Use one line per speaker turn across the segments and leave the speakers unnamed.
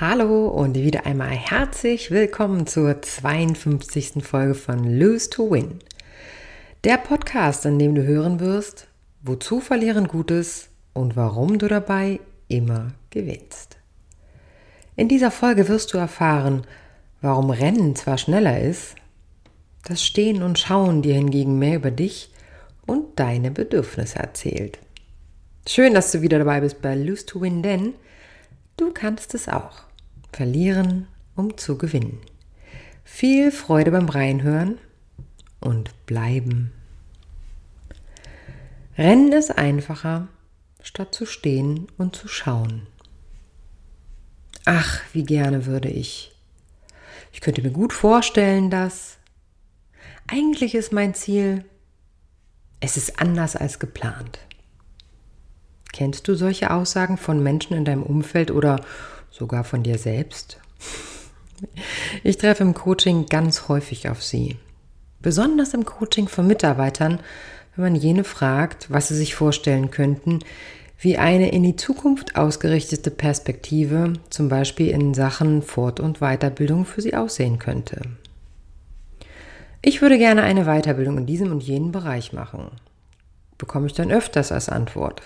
Hallo und wieder einmal herzlich willkommen zur 52. Folge von Lose to Win. Der Podcast, in dem du hören wirst, wozu verlieren Gutes und warum du dabei immer gewinnst. In dieser Folge wirst du erfahren, warum Rennen zwar schneller ist, das Stehen und Schauen dir hingegen mehr über dich und deine Bedürfnisse erzählt. Schön, dass du wieder dabei bist bei Lose to Win, denn du kannst es auch. Verlieren, um zu gewinnen. Viel Freude beim Reinhören und bleiben. Rennen ist einfacher, statt zu stehen und zu schauen. Ach, wie gerne würde ich. Ich könnte mir gut vorstellen, dass eigentlich ist mein Ziel, es ist anders als geplant. Kennst du solche Aussagen von Menschen in deinem Umfeld oder sogar von dir selbst? Ich treffe im Coaching ganz häufig auf sie. Besonders im Coaching von Mitarbeitern, wenn man jene fragt, was sie sich vorstellen könnten, wie eine in die Zukunft ausgerichtete Perspektive, zum Beispiel in Sachen Fort- und Weiterbildung, für sie aussehen könnte. Ich würde gerne eine Weiterbildung in diesem und jenem Bereich machen. Bekomme ich dann öfters als Antwort.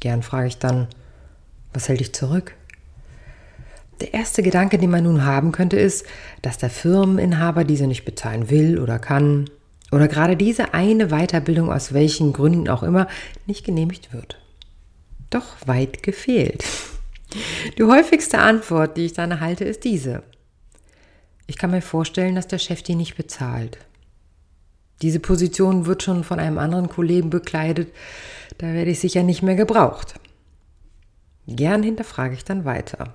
Gern frage ich dann, was hält dich zurück? Der erste Gedanke, den man nun haben könnte, ist, dass der Firmeninhaber diese nicht bezahlen will oder kann oder gerade diese eine Weiterbildung aus welchen Gründen auch immer nicht genehmigt wird. Doch weit gefehlt. Die häufigste Antwort, die ich dann erhalte, ist diese. Ich kann mir vorstellen, dass der Chef die nicht bezahlt. Diese Position wird schon von einem anderen Kollegen bekleidet, da werde ich sicher nicht mehr gebraucht. Gern hinterfrage ich dann weiter.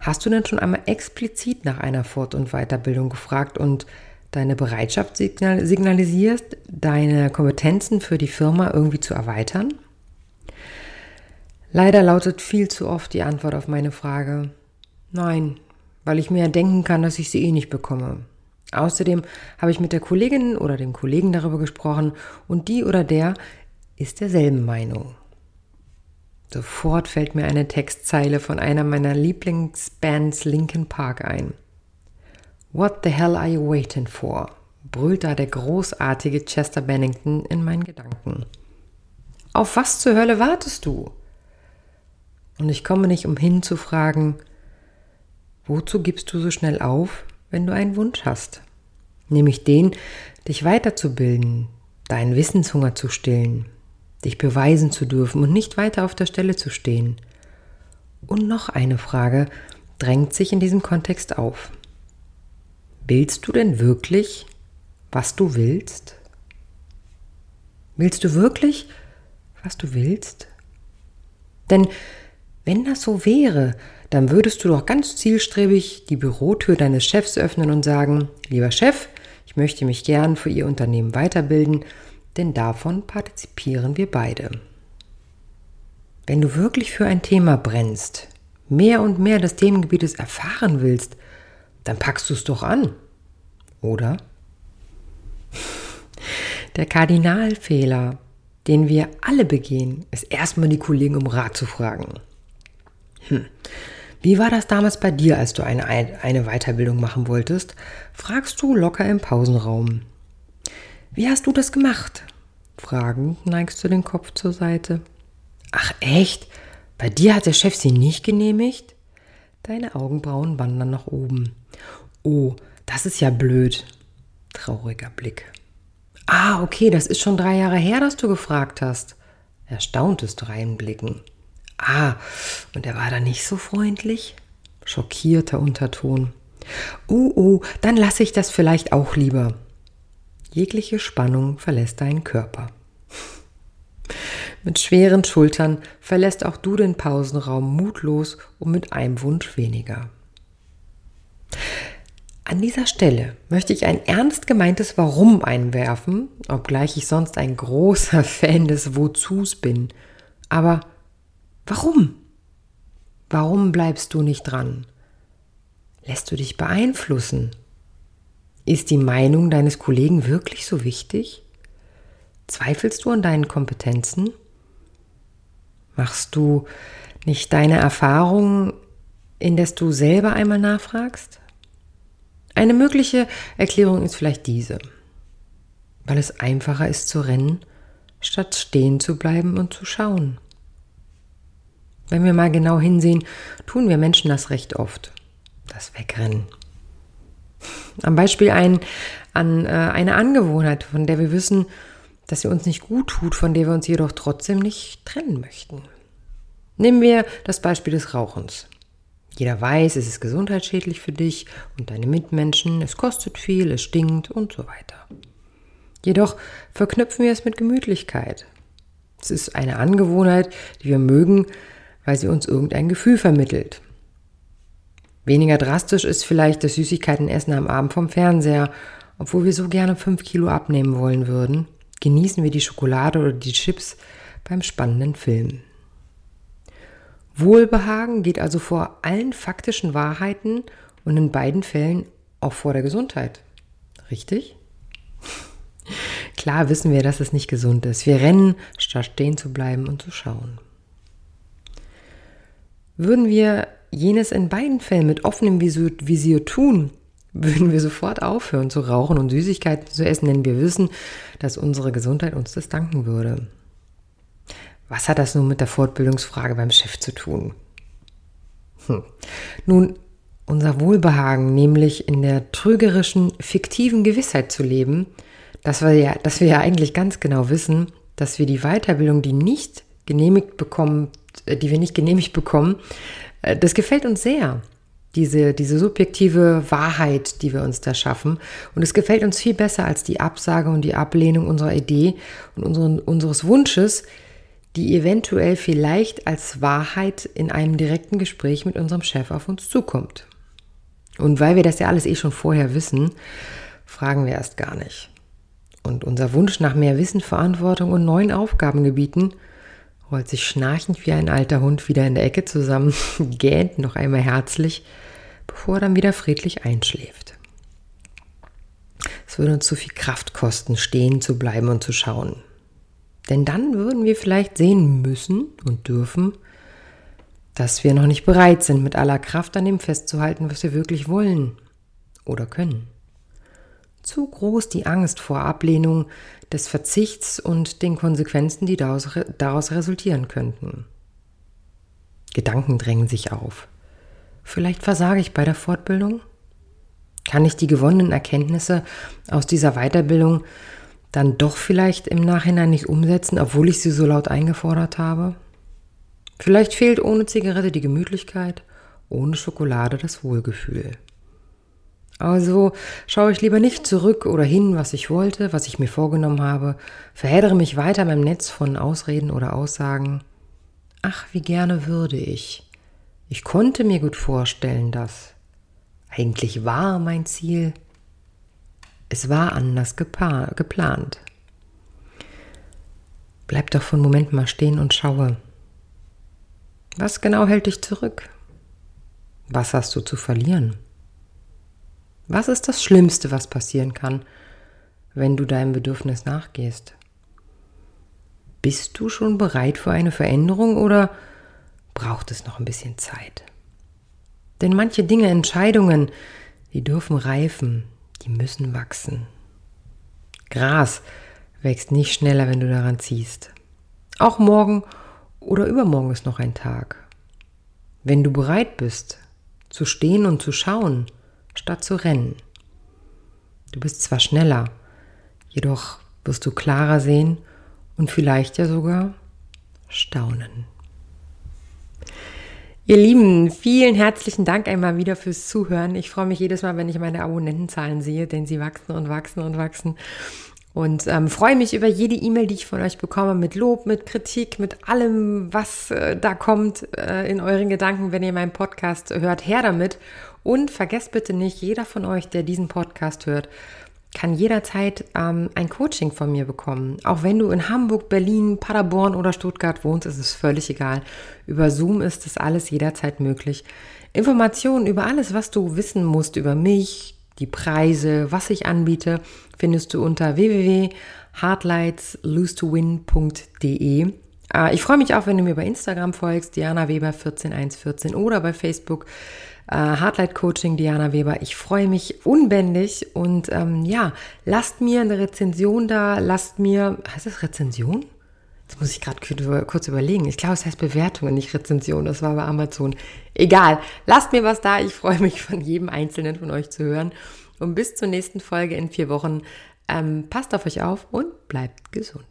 Hast du denn schon einmal explizit nach einer Fort- und Weiterbildung gefragt und deine Bereitschaft signalisierst, deine Kompetenzen für die Firma irgendwie zu erweitern? Leider lautet viel zu oft die Antwort auf meine Frage Nein, weil ich mir denken kann, dass ich sie eh nicht bekomme. Außerdem habe ich mit der Kollegin oder dem Kollegen darüber gesprochen und die oder der ist derselben Meinung. Sofort fällt mir eine Textzeile von einer meiner Lieblingsbands Linkin Park ein. What the hell are you waiting for? brüllt da der großartige Chester Bennington in meinen Gedanken. Auf was zur Hölle wartest du? Und ich komme nicht umhin zu fragen, wozu gibst du so schnell auf, wenn du einen Wunsch hast? Nämlich den, dich weiterzubilden, deinen Wissenshunger zu stillen, dich beweisen zu dürfen und nicht weiter auf der Stelle zu stehen. Und noch eine Frage drängt sich in diesem Kontext auf. Willst du denn wirklich, was du willst? Willst du wirklich, was du willst? Denn wenn das so wäre, dann würdest du doch ganz zielstrebig die Bürotür deines Chefs öffnen und sagen, lieber Chef, ich möchte mich gern für Ihr Unternehmen weiterbilden denn davon partizipieren wir beide. Wenn du wirklich für ein Thema brennst, mehr und mehr des Themengebietes erfahren willst, dann packst du es doch an, oder? Der Kardinalfehler, den wir alle begehen, ist erstmal die Kollegen um Rat zu fragen. Hm. Wie war das damals bei dir, als du eine, eine Weiterbildung machen wolltest? Fragst du locker im Pausenraum. Wie hast du das gemacht? Fragend neigst du den Kopf zur Seite. Ach echt? Bei dir hat der Chef sie nicht genehmigt? Deine Augenbrauen wandern nach oben. Oh, das ist ja blöd. Trauriger Blick. Ah, okay, das ist schon drei Jahre her, dass du gefragt hast. Erstauntes Dreinblicken. Ah, und er war da nicht so freundlich? Schockierter Unterton. Oh, oh, dann lasse ich das vielleicht auch lieber. Jegliche Spannung verlässt deinen Körper. Mit schweren Schultern verlässt auch du den Pausenraum mutlos und mit einem Wunsch weniger. An dieser Stelle möchte ich ein ernst gemeintes Warum einwerfen, obgleich ich sonst ein großer Fan des Wozus bin. Aber warum? Warum bleibst du nicht dran? Lässt du dich beeinflussen? Ist die Meinung deines Kollegen wirklich so wichtig? Zweifelst du an deinen Kompetenzen? Machst du nicht deine Erfahrungen, indes du selber einmal nachfragst? Eine mögliche Erklärung ist vielleicht diese, weil es einfacher ist zu rennen, statt stehen zu bleiben und zu schauen. Wenn wir mal genau hinsehen, tun wir Menschen das recht oft, das Wegrennen. Am Beispiel ein, an äh, eine Angewohnheit, von der wir wissen, dass sie uns nicht gut tut, von der wir uns jedoch trotzdem nicht trennen möchten. Nehmen wir das Beispiel des Rauchens. Jeder weiß, es ist gesundheitsschädlich für dich und deine Mitmenschen, es kostet viel, es stinkt und so weiter. Jedoch verknüpfen wir es mit Gemütlichkeit. Es ist eine Angewohnheit, die wir mögen, weil sie uns irgendein Gefühl vermittelt. Weniger drastisch ist vielleicht das Süßigkeitenessen am Abend vom Fernseher. Obwohl wir so gerne fünf Kilo abnehmen wollen würden, genießen wir die Schokolade oder die Chips beim spannenden Film. Wohlbehagen geht also vor allen faktischen Wahrheiten und in beiden Fällen auch vor der Gesundheit. Richtig? Klar wissen wir, dass es nicht gesund ist. Wir rennen, statt stehen zu bleiben und zu schauen. Würden wir jenes in beiden Fällen mit offenem Visier tun, würden wir sofort aufhören zu rauchen und Süßigkeiten zu essen, denn wir wissen, dass unsere Gesundheit uns das danken würde. Was hat das nun mit der Fortbildungsfrage beim Chef zu tun? Hm. Nun, unser Wohlbehagen, nämlich in der trügerischen, fiktiven Gewissheit zu leben, dass wir ja, dass wir ja eigentlich ganz genau wissen, dass wir die Weiterbildung, die nicht genehmigt bekommen, äh, die wir nicht genehmigt bekommen, äh, das gefällt uns sehr. Diese, diese subjektive Wahrheit, die wir uns da schaffen. Und es gefällt uns viel besser als die Absage und die Ablehnung unserer Idee und unseren, unseres Wunsches, die eventuell vielleicht als Wahrheit in einem direkten Gespräch mit unserem Chef auf uns zukommt. Und weil wir das ja alles eh schon vorher wissen, fragen wir erst gar nicht. Und unser Wunsch nach mehr Wissen, Verantwortung und neuen Aufgabengebieten rollt sich schnarchend wie ein alter Hund wieder in der Ecke zusammen, gähnt noch einmal herzlich, bevor er dann wieder friedlich einschläft. Es würde uns zu viel Kraft kosten, stehen zu bleiben und zu schauen. Denn dann würden wir vielleicht sehen müssen und dürfen, dass wir noch nicht bereit sind, mit aller Kraft an dem festzuhalten, was wir wirklich wollen oder können. Zu groß die Angst vor Ablehnung, des Verzichts und den Konsequenzen, die daraus, daraus resultieren könnten. Gedanken drängen sich auf. Vielleicht versage ich bei der Fortbildung? Kann ich die gewonnenen Erkenntnisse aus dieser Weiterbildung dann doch vielleicht im Nachhinein nicht umsetzen, obwohl ich sie so laut eingefordert habe? Vielleicht fehlt ohne Zigarette die Gemütlichkeit, ohne Schokolade das Wohlgefühl. Also schaue ich lieber nicht zurück oder hin, was ich wollte, was ich mir vorgenommen habe, verheddere mich weiter in meinem Netz von Ausreden oder Aussagen. Ach, wie gerne würde ich. Ich konnte mir gut vorstellen, dass. Eigentlich war mein Ziel. Es war anders geplant. Bleib doch für einen Moment mal stehen und schaue. Was genau hält dich zurück? Was hast du zu verlieren? Was ist das Schlimmste, was passieren kann, wenn du deinem Bedürfnis nachgehst? Bist du schon bereit für eine Veränderung oder braucht es noch ein bisschen Zeit? Denn manche Dinge, Entscheidungen, die dürfen reifen, die müssen wachsen. Gras wächst nicht schneller, wenn du daran ziehst. Auch morgen oder übermorgen ist noch ein Tag. Wenn du bereit bist, zu stehen und zu schauen, statt zu rennen. Du bist zwar schneller, jedoch wirst du klarer sehen und vielleicht ja sogar staunen. Ihr Lieben, vielen herzlichen Dank einmal wieder fürs Zuhören. Ich freue mich jedes Mal, wenn ich meine Abonnentenzahlen sehe, denn sie wachsen und wachsen und wachsen. Und ähm, freue mich über jede E-Mail, die ich von euch bekomme, mit Lob, mit Kritik, mit allem, was äh, da kommt äh, in euren Gedanken, wenn ihr meinen Podcast hört. Her damit. Und vergesst bitte nicht, jeder von euch, der diesen Podcast hört, kann jederzeit ähm, ein Coaching von mir bekommen. Auch wenn du in Hamburg, Berlin, Paderborn oder Stuttgart wohnst, ist es völlig egal. Über Zoom ist das alles jederzeit möglich. Informationen über alles, was du wissen musst über mich, die Preise, was ich anbiete, findest du unter www.hardlightslose2win.de. Äh, ich freue mich auch, wenn du mir bei Instagram folgst, Diana Weber 14114 oder bei Facebook Hardlight Coaching Diana Weber. Ich freue mich unbändig und ähm, ja, lasst mir eine Rezension da, lasst mir, heißt das Rezension? Jetzt muss ich gerade kurz überlegen. Ich glaube, es heißt Bewertungen, nicht Rezension. Das war bei Amazon. Egal. Lasst mir was da. Ich freue mich von jedem Einzelnen von euch zu hören. Und bis zur nächsten Folge in vier Wochen. Ähm, passt auf euch auf und bleibt gesund.